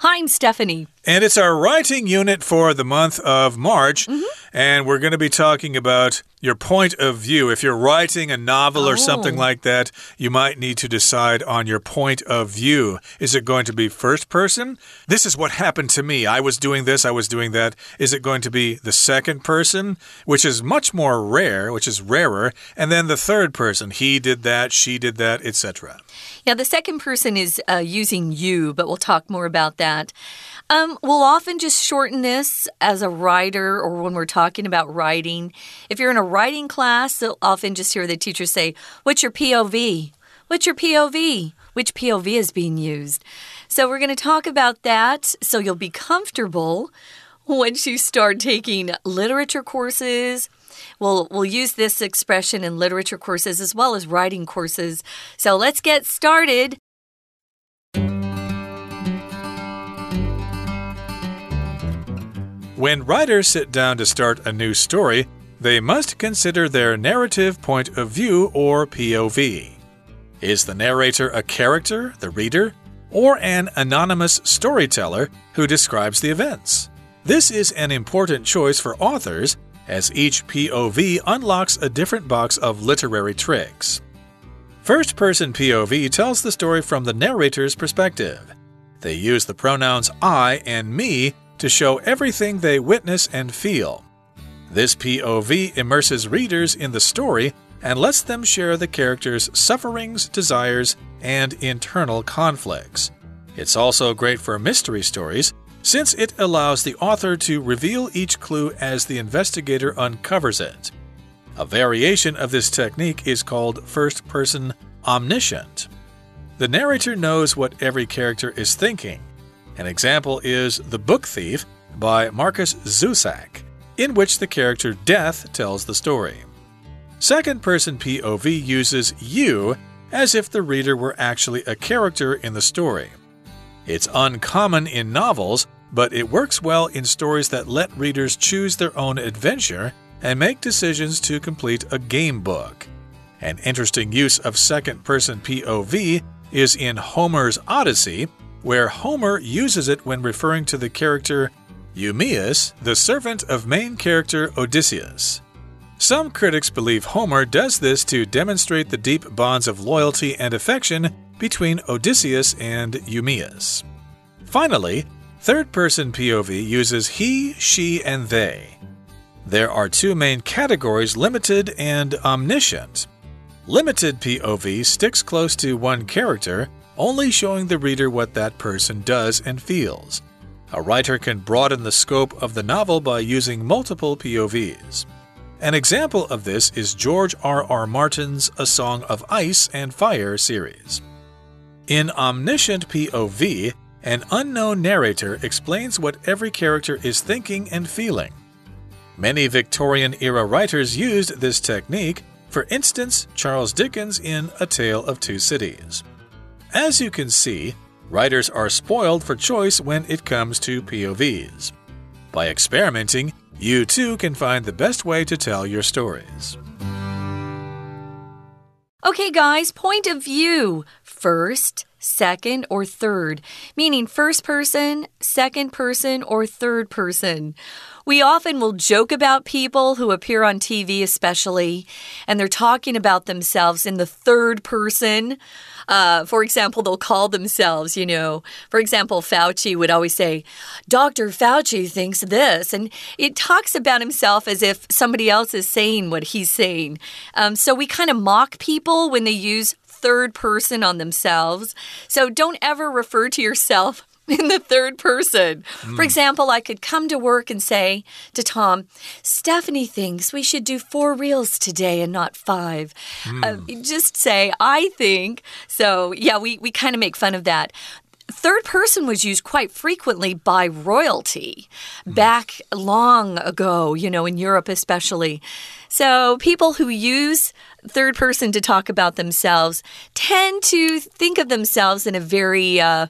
Hi, I'm Stephanie. And it's our writing unit for the month of March. Mm -hmm. And we're going to be talking about your point of view. If you're writing a novel oh. or something like that, you might need to decide on your point of view. Is it going to be first person? This is what happened to me. I was doing this, I was doing that. Is it going to be the second person, which is much more rare, which is rarer, and then the third person? He did that, she did that, etc. Yeah, the second person is uh, using you, but we'll talk more about that. Um, we'll often just shorten this as a writer or when we're talking about writing. If you're in a writing class, they'll often just hear the teacher say, What's your POV? What's your POV? Which POV is being used? So we're going to talk about that so you'll be comfortable once you start taking literature courses. We'll, we'll use this expression in literature courses as well as writing courses. So let's get started. When writers sit down to start a new story, they must consider their narrative point of view or POV. Is the narrator a character, the reader, or an anonymous storyteller who describes the events? This is an important choice for authors as each POV unlocks a different box of literary tricks. First person POV tells the story from the narrator's perspective. They use the pronouns I and me to show everything they witness and feel. This POV immerses readers in the story and lets them share the characters' sufferings, desires, and internal conflicts. It's also great for mystery stories since it allows the author to reveal each clue as the investigator uncovers it. A variation of this technique is called first person omniscient. The narrator knows what every character is thinking an example is The Book Thief by Markus Zusak, in which the character Death tells the story. Second person POV uses you as if the reader were actually a character in the story. It's uncommon in novels, but it works well in stories that let readers choose their own adventure and make decisions to complete a game book. An interesting use of second person POV is in Homer's Odyssey, where Homer uses it when referring to the character Eumaeus, the servant of main character Odysseus. Some critics believe Homer does this to demonstrate the deep bonds of loyalty and affection between Odysseus and Eumaeus. Finally, third person POV uses he, she, and they. There are two main categories limited and omniscient. Limited POV sticks close to one character only showing the reader what that person does and feels. A writer can broaden the scope of the novel by using multiple POVs. An example of this is George R. R. Martin's A Song of Ice and Fire series. In Omniscient POV, an unknown narrator explains what every character is thinking and feeling. Many Victorian era writers used this technique, for instance, Charles Dickens in A Tale of Two Cities. As you can see, writers are spoiled for choice when it comes to POVs. By experimenting, you too can find the best way to tell your stories. Okay, guys, point of view. First, second, or third, meaning first person, second person, or third person. We often will joke about people who appear on TV, especially, and they're talking about themselves in the third person. Uh, for example, they'll call themselves, you know, for example, Fauci would always say, Dr. Fauci thinks this. And it talks about himself as if somebody else is saying what he's saying. Um, so we kind of mock people when they use third person on themselves. So don't ever refer to yourself in the third person. Mm. For hmm. example, I could come to work and say to Tom, Stephanie thinks we should do four reels today and not five. Mm. Uh, just say, I think. So, yeah, we, we kind of make fun of that. Third person was used quite frequently by royalty mm. back long ago, you know, in Europe especially. So, people who use third person to talk about themselves tend to think of themselves in a very uh,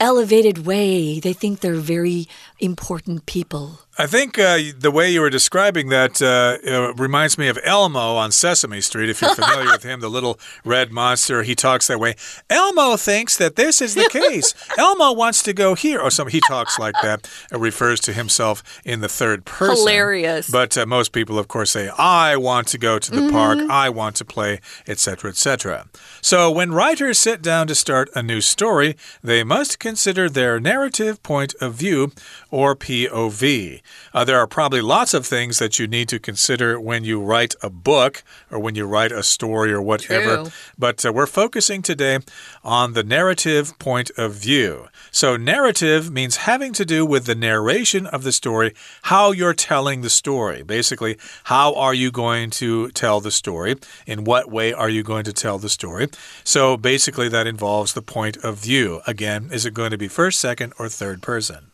elevated way. They think they're very important people. I think uh, the way you were describing that uh, reminds me of Elmo on Sesame Street. If you're familiar with him, the little red monster, he talks that way. Elmo thinks that this is the case. Elmo wants to go here, or something. He talks like that. It refers to himself in the third person. Hilarious. But uh, most people, of course, say, "I want to go to the mm -hmm. park. I want to play," etc., etc. So when writers sit down to start a new story, they must consider their narrative point of view, or POV. Uh, there are probably lots of things that you need to consider when you write a book or when you write a story or whatever. True. But uh, we're focusing today on the narrative point of view. So, narrative means having to do with the narration of the story, how you're telling the story. Basically, how are you going to tell the story? In what way are you going to tell the story? So, basically, that involves the point of view. Again, is it going to be first, second, or third person?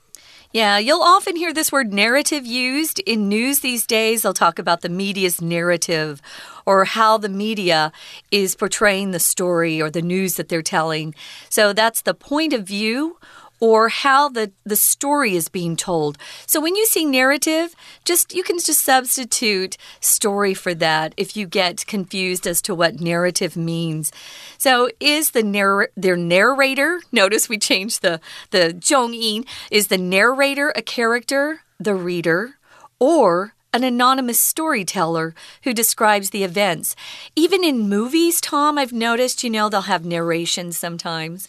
Yeah, you'll often hear this word narrative used in news these days. They'll talk about the media's narrative or how the media is portraying the story or the news that they're telling. So that's the point of view or how the, the story is being told. So when you see narrative, just you can just substitute story for that if you get confused as to what narrative means. So is the narr their narrator, notice we changed the the zhongyin, is the narrator a character, the reader, or an anonymous storyteller who describes the events. Even in movies, Tom, I've noticed, you know, they'll have narration sometimes.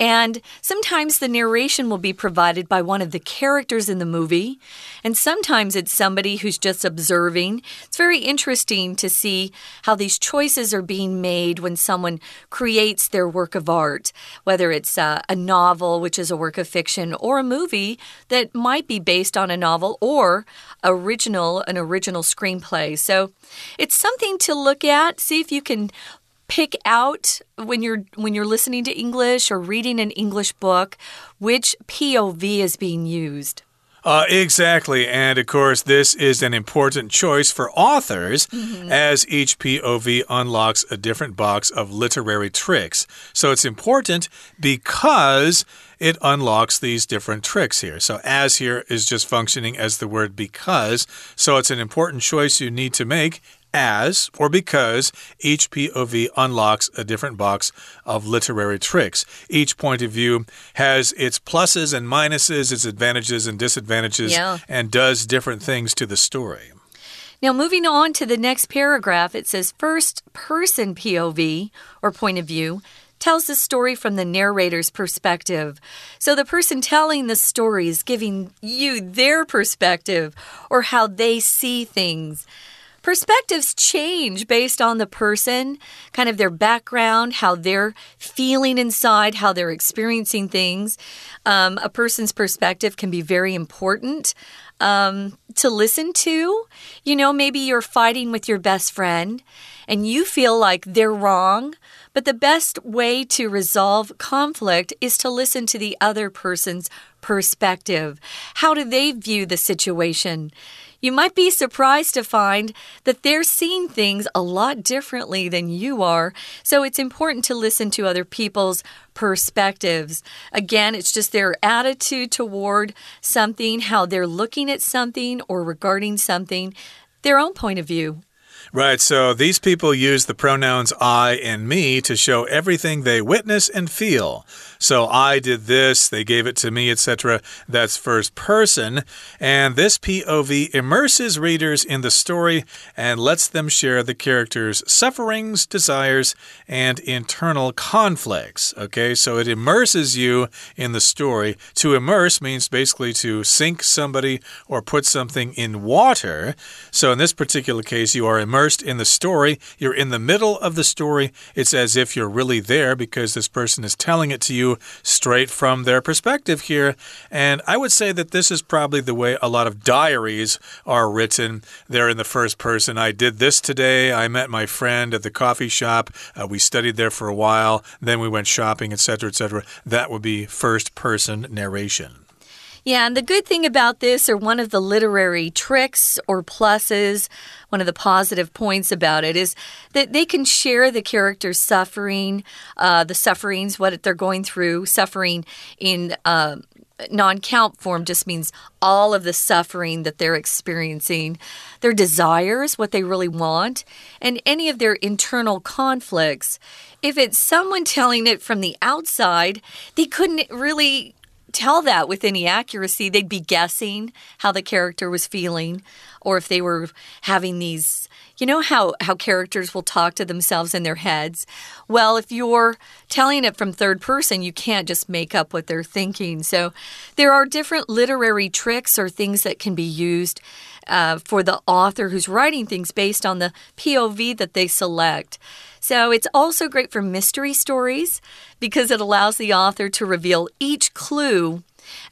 And sometimes the narration will be provided by one of the characters in the movie. And sometimes it's somebody who's just observing. It's very interesting to see how these choices are being made when someone creates their work of art, whether it's a novel, which is a work of fiction, or a movie that might be based on a novel or original an original screenplay. So it's something to look at. See if you can pick out when you're when you're listening to English or reading an English book which POV is being used. Uh, exactly. And of course, this is an important choice for authors mm -hmm. as each POV unlocks a different box of literary tricks. So it's important because it unlocks these different tricks here. So as here is just functioning as the word because. So it's an important choice you need to make as or because each POV unlocks a different box of literary tricks. Each point of view has its pluses and minuses, its advantages and disadvantages, yeah. and does different things to the story. Now, moving on to the next paragraph, it says first person POV or point of view tells the story from the narrator's perspective. So the person telling the story is giving you their perspective or how they see things. Perspectives change based on the person, kind of their background, how they're feeling inside, how they're experiencing things. Um, a person's perspective can be very important um, to listen to. You know, maybe you're fighting with your best friend and you feel like they're wrong. But the best way to resolve conflict is to listen to the other person's perspective. How do they view the situation? You might be surprised to find that they're seeing things a lot differently than you are. So it's important to listen to other people's perspectives. Again, it's just their attitude toward something, how they're looking at something or regarding something, their own point of view. Right, so these people use the pronouns I and me to show everything they witness and feel. So I did this, they gave it to me, etc. That's first person. And this POV immerses readers in the story and lets them share the character's sufferings, desires, and internal conflicts. Okay, so it immerses you in the story. To immerse means basically to sink somebody or put something in water. So in this particular case, you are immersed in the story. You're in the middle of the story. It's as if you're really there because this person is telling it to you straight from their perspective here. And I would say that this is probably the way a lot of diaries are written. They're in the first person. I did this today. I met my friend at the coffee shop. Uh, we studied there for a while. Then we went shopping, etc., etc. That would be first person narration. Yeah, and the good thing about this, or one of the literary tricks or pluses, one of the positive points about it, is that they can share the character's suffering, uh, the sufferings, what they're going through, suffering in. Uh, non count form just means all of the suffering that they're experiencing, their desires, what they really want, and any of their internal conflicts. If it's someone telling it from the outside, they couldn't really tell that with any accuracy. They'd be guessing how the character was feeling, or if they were having these you know how, how characters will talk to themselves in their heads? Well, if you're telling it from third person, you can't just make up what they're thinking. So there are different literary tricks or things that can be used uh, for the author who's writing things based on the POV that they select. So it's also great for mystery stories because it allows the author to reveal each clue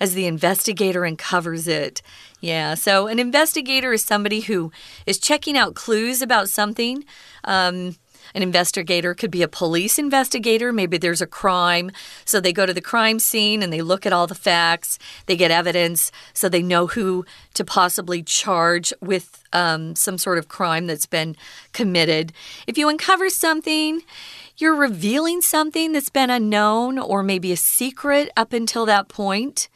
as the investigator uncovers it. Yeah, so an investigator is somebody who is checking out clues about something. Um, an investigator could be a police investigator. Maybe there's a crime. So they go to the crime scene and they look at all the facts. They get evidence so they know who to possibly charge with um, some sort of crime that's been committed. If you uncover something, you're revealing something that's been unknown or maybe a secret up until that point.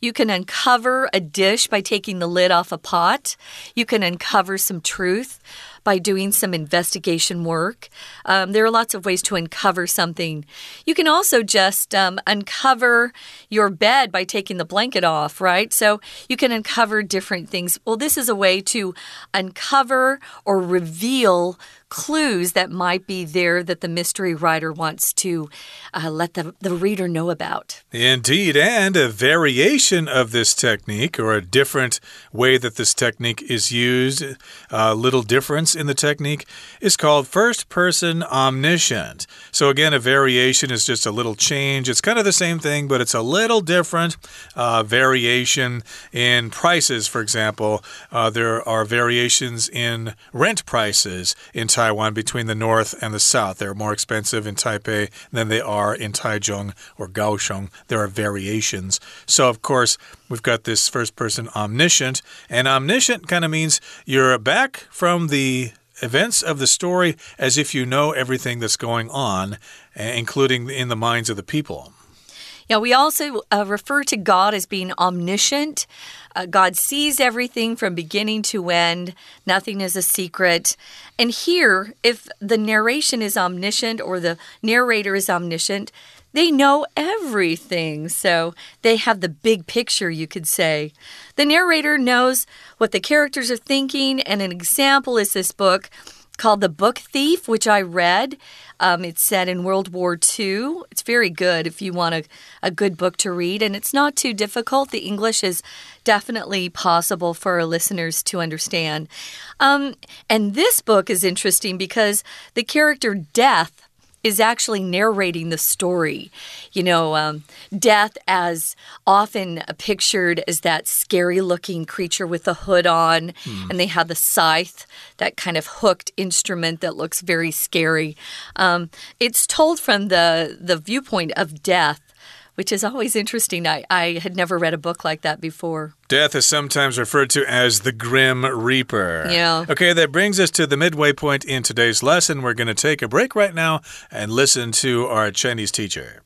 You can uncover a dish by taking the lid off a pot. You can uncover some truth by doing some investigation work. Um, there are lots of ways to uncover something. You can also just um, uncover your bed by taking the blanket off, right? So you can uncover different things. Well, this is a way to uncover or reveal clues that might be there that the mystery writer wants to uh, let the, the reader know about. Indeed, and a variation of this technique, or a different way that this technique is used, a little difference in the technique, is called first person omniscient. So, again, a variation is just a little change. It's kind of the same thing, but it's a little different. Uh, variation in prices, for example, uh, there are variations in rent prices in Taiwan between the north and the south. They're more expensive in Taipei than they are in Taichung or Kaohsiung. There are variations. So, of course, we've got this first person omniscient, and omniscient kind of means you're back from the events of the story as if you know everything that's going on, including in the minds of the people. Yeah, we also uh, refer to God as being omniscient. Uh, God sees everything from beginning to end, nothing is a secret. And here, if the narration is omniscient or the narrator is omniscient, they know everything. So they have the big picture, you could say. The narrator knows what the characters are thinking, and an example is this book called The Book Thief, which I read. Um, it's set in World War II. It's very good if you want a, a good book to read, and it's not too difficult. The English is definitely possible for our listeners to understand. Um, and this book is interesting because the character Death is actually narrating the story. You know, um, death as often pictured as that scary looking creature with a hood on, mm. and they have the scythe, that kind of hooked instrument that looks very scary. Um, it's told from the, the viewpoint of death which is always interesting. I, I had never read a book like that before. Death is sometimes referred to as the Grim Reaper. Yeah. Okay, that brings us to the midway point in today's lesson. We're going to take a break right now and listen to our Chinese teacher.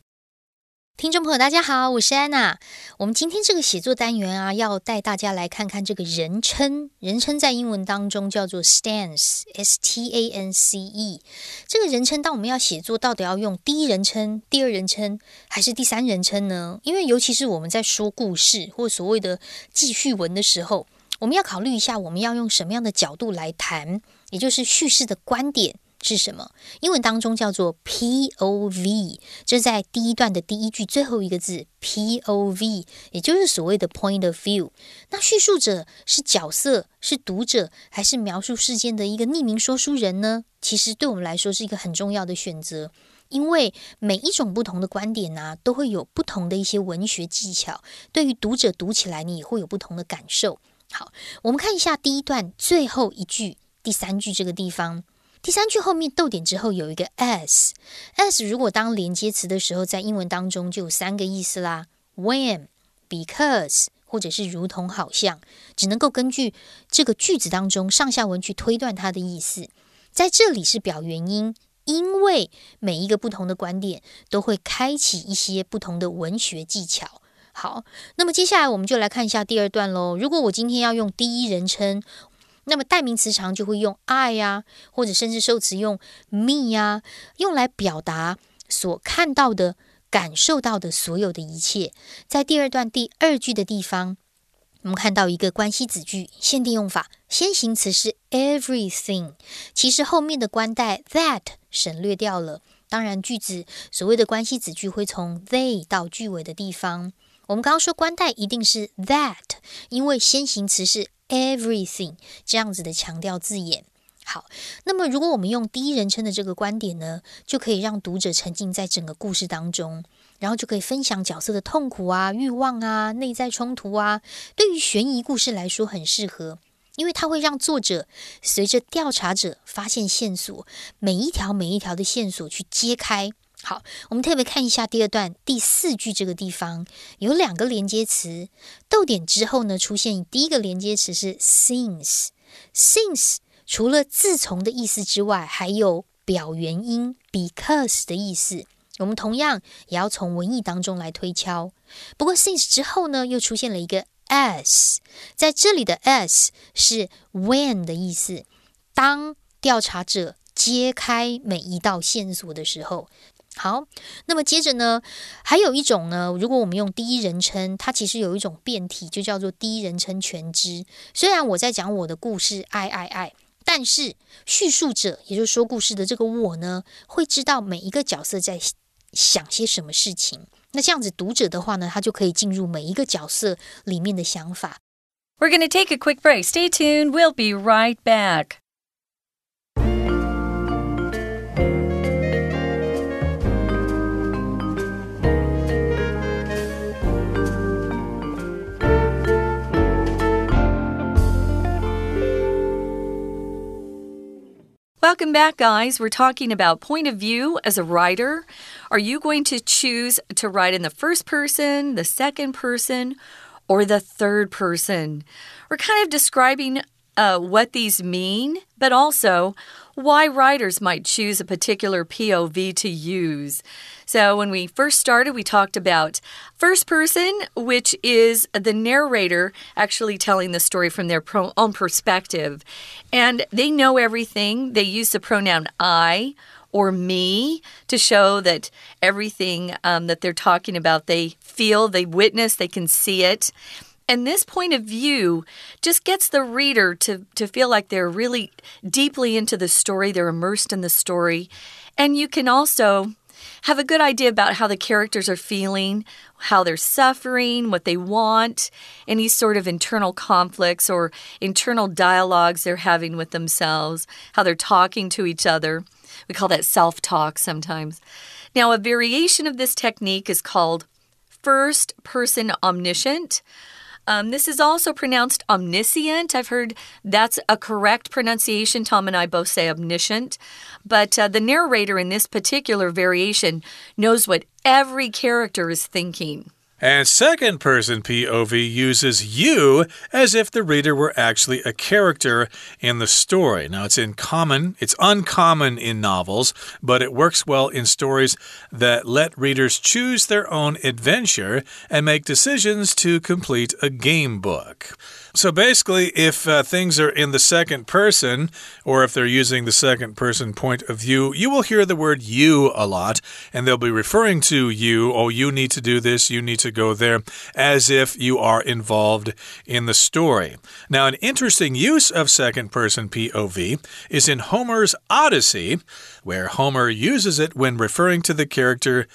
听众朋友，大家好，我是安娜。我们今天这个写作单元啊，要带大家来看看这个人称。人称在英文当中叫做 stance，s t a n c e。这个人称，当我们要写作，到底要用第一人称、第二人称还是第三人称呢？因为尤其是我们在说故事或所谓的记叙文的时候，我们要考虑一下，我们要用什么样的角度来谈，也就是叙事的观点。是什么？英文当中叫做 POV，这在第一段的第一句最后一个字 POV，也就是所谓的 Point of View。那叙述者是角色，是读者，还是描述事件的一个匿名说书人呢？其实对我们来说是一个很重要的选择，因为每一种不同的观点呢，都会有不同的一些文学技巧，对于读者读起来你也会有不同的感受。好，我们看一下第一段最后一句第三句这个地方。第三句后面逗点之后有一个 s，s 如果当连接词的时候，在英文当中就有三个意思啦：when、because 或者是如同好像，只能够根据这个句子当中上下文去推断它的意思。在这里是表原因，因为每一个不同的观点都会开启一些不同的文学技巧。好，那么接下来我们就来看一下第二段喽。如果我今天要用第一人称，那么代名词常就会用 I 呀，或者甚至受词用 me 呀，用来表达所看到的、感受到的所有的一切。在第二段第二句的地方，我们看到一个关系子句限定用法，先行词是 everything，其实后面的关代 that 省略掉了。当然，句子所谓的关系子句会从 they 到句尾的地方。我们刚刚说关代一定是 that，因为先行词是 everything 这样子的强调字眼。好，那么如果我们用第一人称的这个观点呢，就可以让读者沉浸在整个故事当中，然后就可以分享角色的痛苦啊、欲望啊、内在冲突啊。对于悬疑故事来说很适合，因为它会让作者随着调查者发现线索，每一条每一条的线索去揭开。好，我们特别看一下第二段第四句这个地方有两个连接词，逗点之后呢出现第一个连接词是 since，since 除了自从的意思之外，还有表原因 because 的意思。我们同样也要从文意当中来推敲。不过 since 之后呢又出现了一个 as，在这里的 as 是 when 的意思，当调查者揭开每一道线索的时候。好，那么接着呢，还有一种呢，如果我们用第一人称，它其实有一种变体，就叫做第一人称全知。虽然我在讲我的故事，爱爱爱，但是叙述者，也就是说故事的这个我呢，会知道每一个角色在想些什么事情。那这样子，读者的话呢，他就可以进入每一个角色里面的想法。We're gonna take a quick break. Stay tuned. We'll be right back. Welcome back, guys. We're talking about point of view as a writer. Are you going to choose to write in the first person, the second person, or the third person? We're kind of describing uh, what these mean, but also why writers might choose a particular POV to use. So, when we first started, we talked about first person, which is the narrator actually telling the story from their own perspective. And they know everything, they use the pronoun I or me to show that everything um, that they're talking about, they feel, they witness, they can see it. And this point of view just gets the reader to, to feel like they're really deeply into the story, they're immersed in the story. And you can also have a good idea about how the characters are feeling, how they're suffering, what they want, any sort of internal conflicts or internal dialogues they're having with themselves, how they're talking to each other. We call that self talk sometimes. Now, a variation of this technique is called first person omniscient. Um, this is also pronounced omniscient. I've heard that's a correct pronunciation. Tom and I both say omniscient. But uh, the narrator in this particular variation knows what every character is thinking. And second person POV uses you as if the reader were actually a character in the story. Now, it's in common, it's uncommon in novels, but it works well in stories that let readers choose their own adventure and make decisions to complete a game book. So basically, if uh, things are in the second person, or if they're using the second person point of view, you will hear the word you a lot, and they'll be referring to you. Oh, you need to do this, you need to go there, as if you are involved in the story. Now, an interesting use of second person POV is in Homer's Odyssey, where Homer uses it when referring to the character.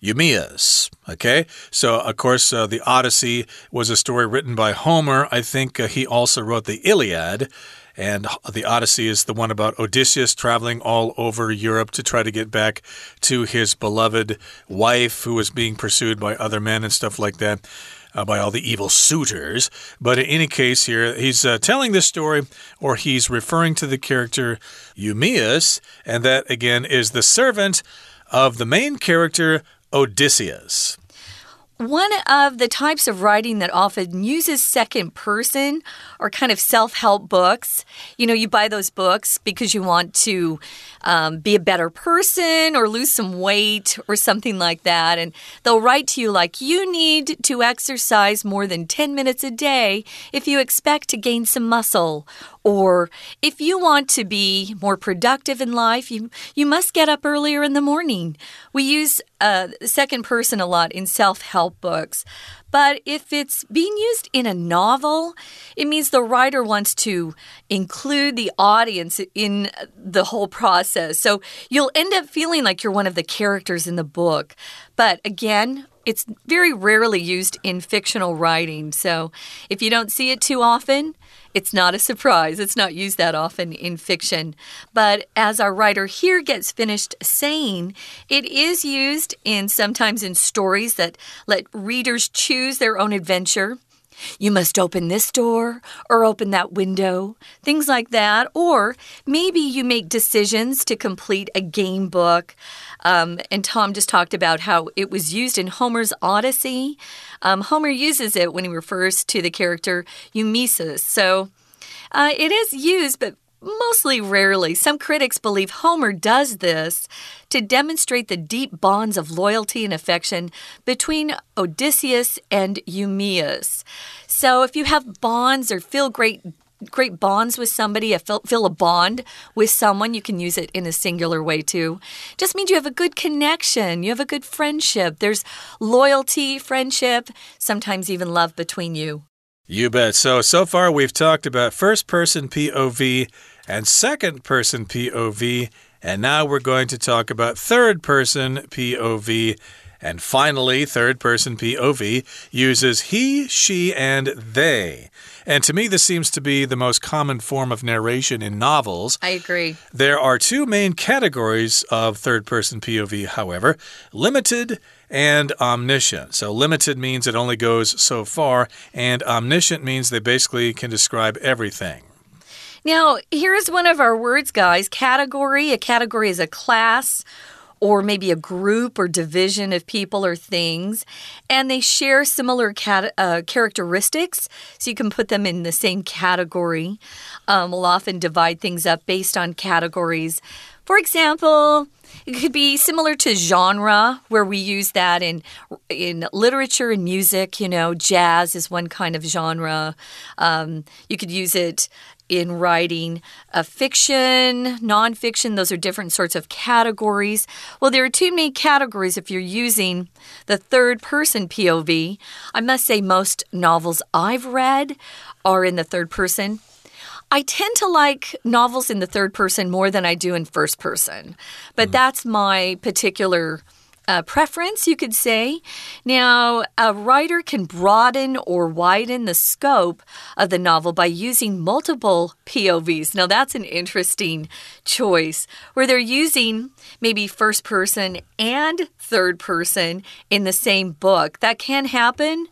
Eumaeus. Okay, so of course, uh, the Odyssey was a story written by Homer. I think uh, he also wrote the Iliad. And the Odyssey is the one about Odysseus traveling all over Europe to try to get back to his beloved wife who was being pursued by other men and stuff like that. Uh, by all the evil suitors. But in any case, here, he's uh, telling this story, or he's referring to the character Eumaeus, and that again is the servant of the main character Odysseus. one of the types of writing that often uses second person are kind of self help books. You know, you buy those books because you want to um, be a better person or lose some weight or something like that. And they'll write to you like, you need to exercise more than 10 minutes a day if you expect to gain some muscle. Or if you want to be more productive in life, you, you must get up earlier in the morning. We use uh, second person a lot in self help books. But if it's being used in a novel, it means the writer wants to include the audience in the whole process. So you'll end up feeling like you're one of the characters in the book. But again, it's very rarely used in fictional writing. So if you don't see it too often, it's not a surprise. It's not used that often in fiction. But as our writer here gets finished saying, it is used in sometimes in stories that let readers choose their own adventure. You must open this door or open that window, things like that. Or maybe you make decisions to complete a game book. Um, and Tom just talked about how it was used in Homer's Odyssey. Um, Homer uses it when he refers to the character Eumesis. So uh, it is used, but mostly rarely. Some critics believe Homer does this to demonstrate the deep bonds of loyalty and affection between Odysseus and Eumaeus. So if you have bonds or feel great great bonds with somebody, feel, feel a bond with someone, you can use it in a singular way too. Just means you have a good connection, you have a good friendship. There's loyalty, friendship, sometimes even love between you. You bet. So, so far we've talked about first person POV and second person POV. And now we're going to talk about third person POV. And finally, third person POV uses he, she, and they. And to me, this seems to be the most common form of narration in novels. I agree. There are two main categories of third person POV, however limited and omniscient. So, limited means it only goes so far, and omniscient means they basically can describe everything. Now, here's one of our words, guys category. A category is a class or maybe a group or division of people or things, and they share similar uh, characteristics, so you can put them in the same category. Um, we'll often divide things up based on categories. For example, it could be similar to genre, where we use that in in literature and music. You know, jazz is one kind of genre. Um, you could use it in writing a fiction, nonfiction. Those are different sorts of categories. Well, there are two main categories if you're using the third person POV. I must say, most novels I've read are in the third person. I tend to like novels in the third person more than I do in first person, but mm. that's my particular uh, preference, you could say. Now, a writer can broaden or widen the scope of the novel by using multiple POVs. Now, that's an interesting choice where they're using maybe first person and third person in the same book. That can happen.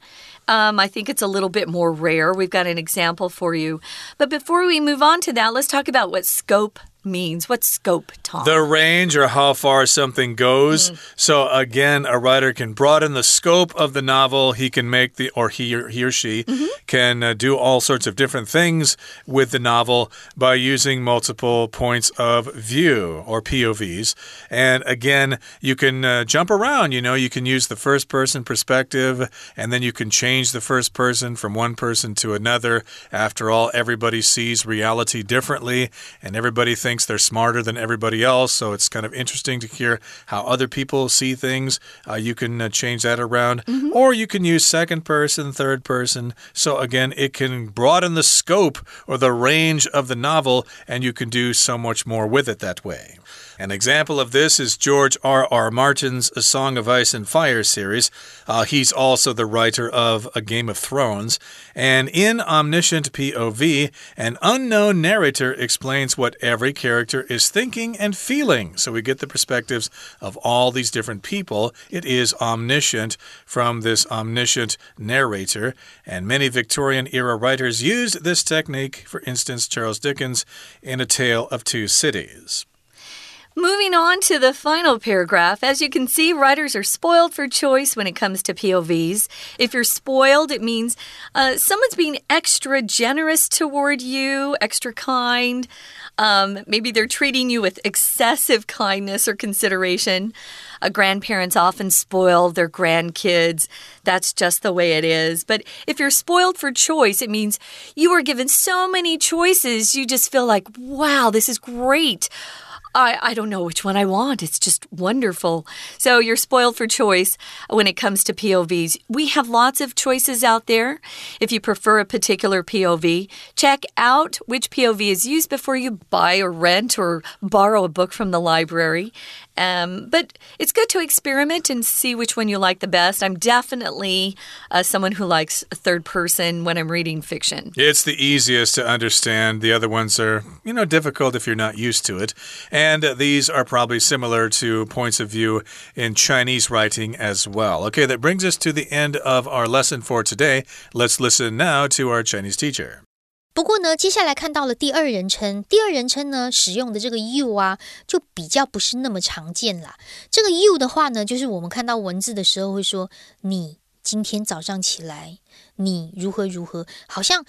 Um, I think it's a little bit more rare. We've got an example for you. But before we move on to that, let's talk about what scope means. What scope, Tom? The range or how far something goes. Mm. So again, a writer can broaden the scope of the novel. He can make the, or he or, he or she mm -hmm. can uh, do all sorts of different things with the novel by using multiple points of view or POVs. And again, you can uh, jump around. You know, you can use the first person perspective, and then you can change the first person from one person to another. After all, everybody sees reality differently, and everybody thinks thinks they're smarter than everybody else. So it's kind of interesting to hear how other people see things. Uh, you can uh, change that around, mm -hmm. or you can use second person, third person. So again, it can broaden the scope or the range of the novel, and you can do so much more with it that way. An example of this is George R. R. Martin's A Song of Ice and Fire series. Uh, he's also the writer of A Game of Thrones. And in Omniscient POV, an unknown narrator explains what every character is thinking and feeling. So we get the perspectives of all these different people. It is omniscient from this omniscient narrator. And many Victorian era writers used this technique, for instance, Charles Dickens in A Tale of Two Cities. Moving on to the final paragraph, as you can see, writers are spoiled for choice when it comes to POVs. If you're spoiled, it means uh, someone's being extra generous toward you, extra kind. Um, maybe they're treating you with excessive kindness or consideration. Uh, grandparents often spoil their grandkids. That's just the way it is. But if you're spoiled for choice, it means you were given so many choices, you just feel like, wow, this is great. I, I don't know which one I want. It's just wonderful. So you're spoiled for choice when it comes to POVs. We have lots of choices out there. If you prefer a particular POV, check out which POV is used before you buy or rent or borrow a book from the library. Um, but it's good to experiment and see which one you like the best. I'm definitely uh, someone who likes third person when I'm reading fiction. It's the easiest to understand. The other ones are, you know, difficult if you're not used to it. And these are probably similar to points of view in Chinese writing as well. Okay, that brings us to the end of our lesson for today. Let's listen now to our Chinese teacher. 不过呢，接下来看到了第二人称，第二人称呢使用的这个 you 啊，就比较不是那么常见啦。这个 you 的话呢，就是我们看到文字的时候会说你今天早上起来，你如何如何，好像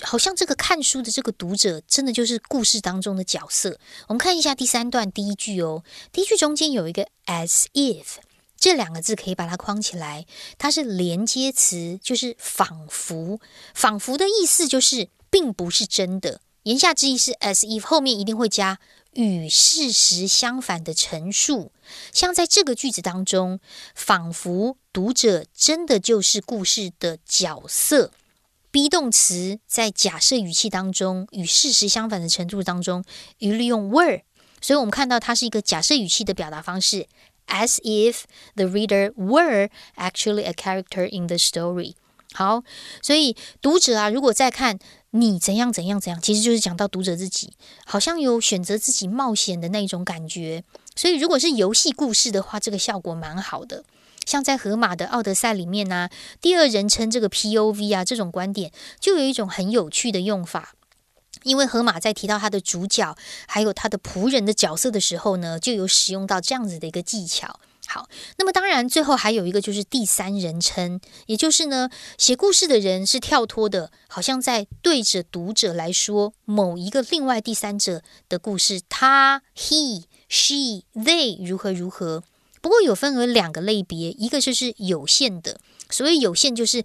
好像这个看书的这个读者真的就是故事当中的角色。我们看一下第三段第一句哦，第一句中间有一个 as if 这两个字可以把它框起来，它是连接词，就是仿佛，仿佛的意思就是。并不是真的。言下之意是，as if 后面一定会加与事实相反的陈述。像在这个句子当中，仿佛读者真的就是故事的角色。be 动词在假设语气当中，与事实相反的陈述当中，一律用 were。所以我们看到它是一个假设语气的表达方式，as if the reader were actually a character in the story。好，所以读者啊，如果再看。你怎样怎样怎样，其实就是讲到读者自己，好像有选择自己冒险的那种感觉。所以，如果是游戏故事的话，这个效果蛮好的。像在河马的《奥德赛》里面呢，第二人称这个 POV 啊，这种观点就有一种很有趣的用法。因为河马在提到他的主角还有他的仆人的角色的时候呢，就有使用到这样子的一个技巧。好，那么当然，最后还有一个就是第三人称，也就是呢，写故事的人是跳脱的，好像在对着读者来说某一个另外第三者的故事，他、he、she、they 如何如何。不过有分为两个类别，一个就是有限的，所谓有限就是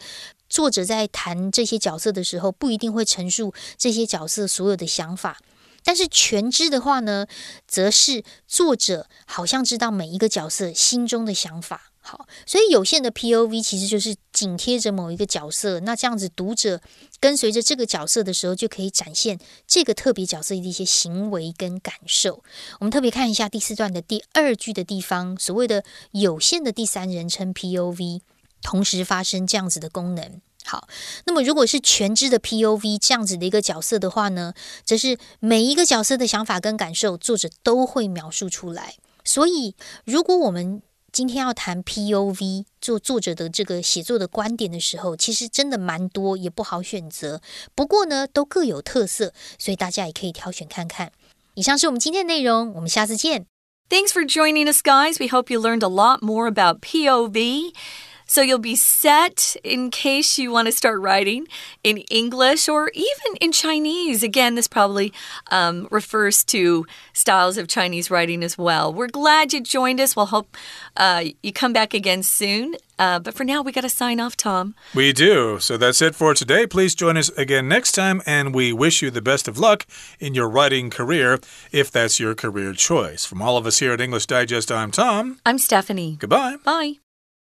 作者在谈这些角色的时候，不一定会陈述这些角色所有的想法。但是全知的话呢，则是作者好像知道每一个角色心中的想法。好，所以有限的 POV 其实就是紧贴着某一个角色，那这样子读者跟随着这个角色的时候，就可以展现这个特别角色的一些行为跟感受。我们特别看一下第四段的第二句的地方，所谓的有限的第三人称 POV，同时发生这样子的功能。好，那么如果是全知的 POV 这样子的一个角色的话呢，则是每一个角色的想法跟感受，作者都会描述出来。所以，如果我们今天要谈 POV 做作者的这个写作的观点的时候，其实真的蛮多，也不好选择。不过呢，都各有特色，所以大家也可以挑选看看。以上是我们今天的内容，我们下次见。Thanks for joining us, guys. We hope you learned a lot more about POV. So you'll be set in case you want to start writing in English or even in Chinese. Again, this probably um, refers to styles of Chinese writing as well. We're glad you joined us. We'll hope uh, you come back again soon. Uh, but for now, we got to sign off, Tom. We do. So that's it for today. Please join us again next time, and we wish you the best of luck in your writing career, if that's your career choice. From all of us here at English Digest, I'm Tom. I'm Stephanie. Goodbye. Bye.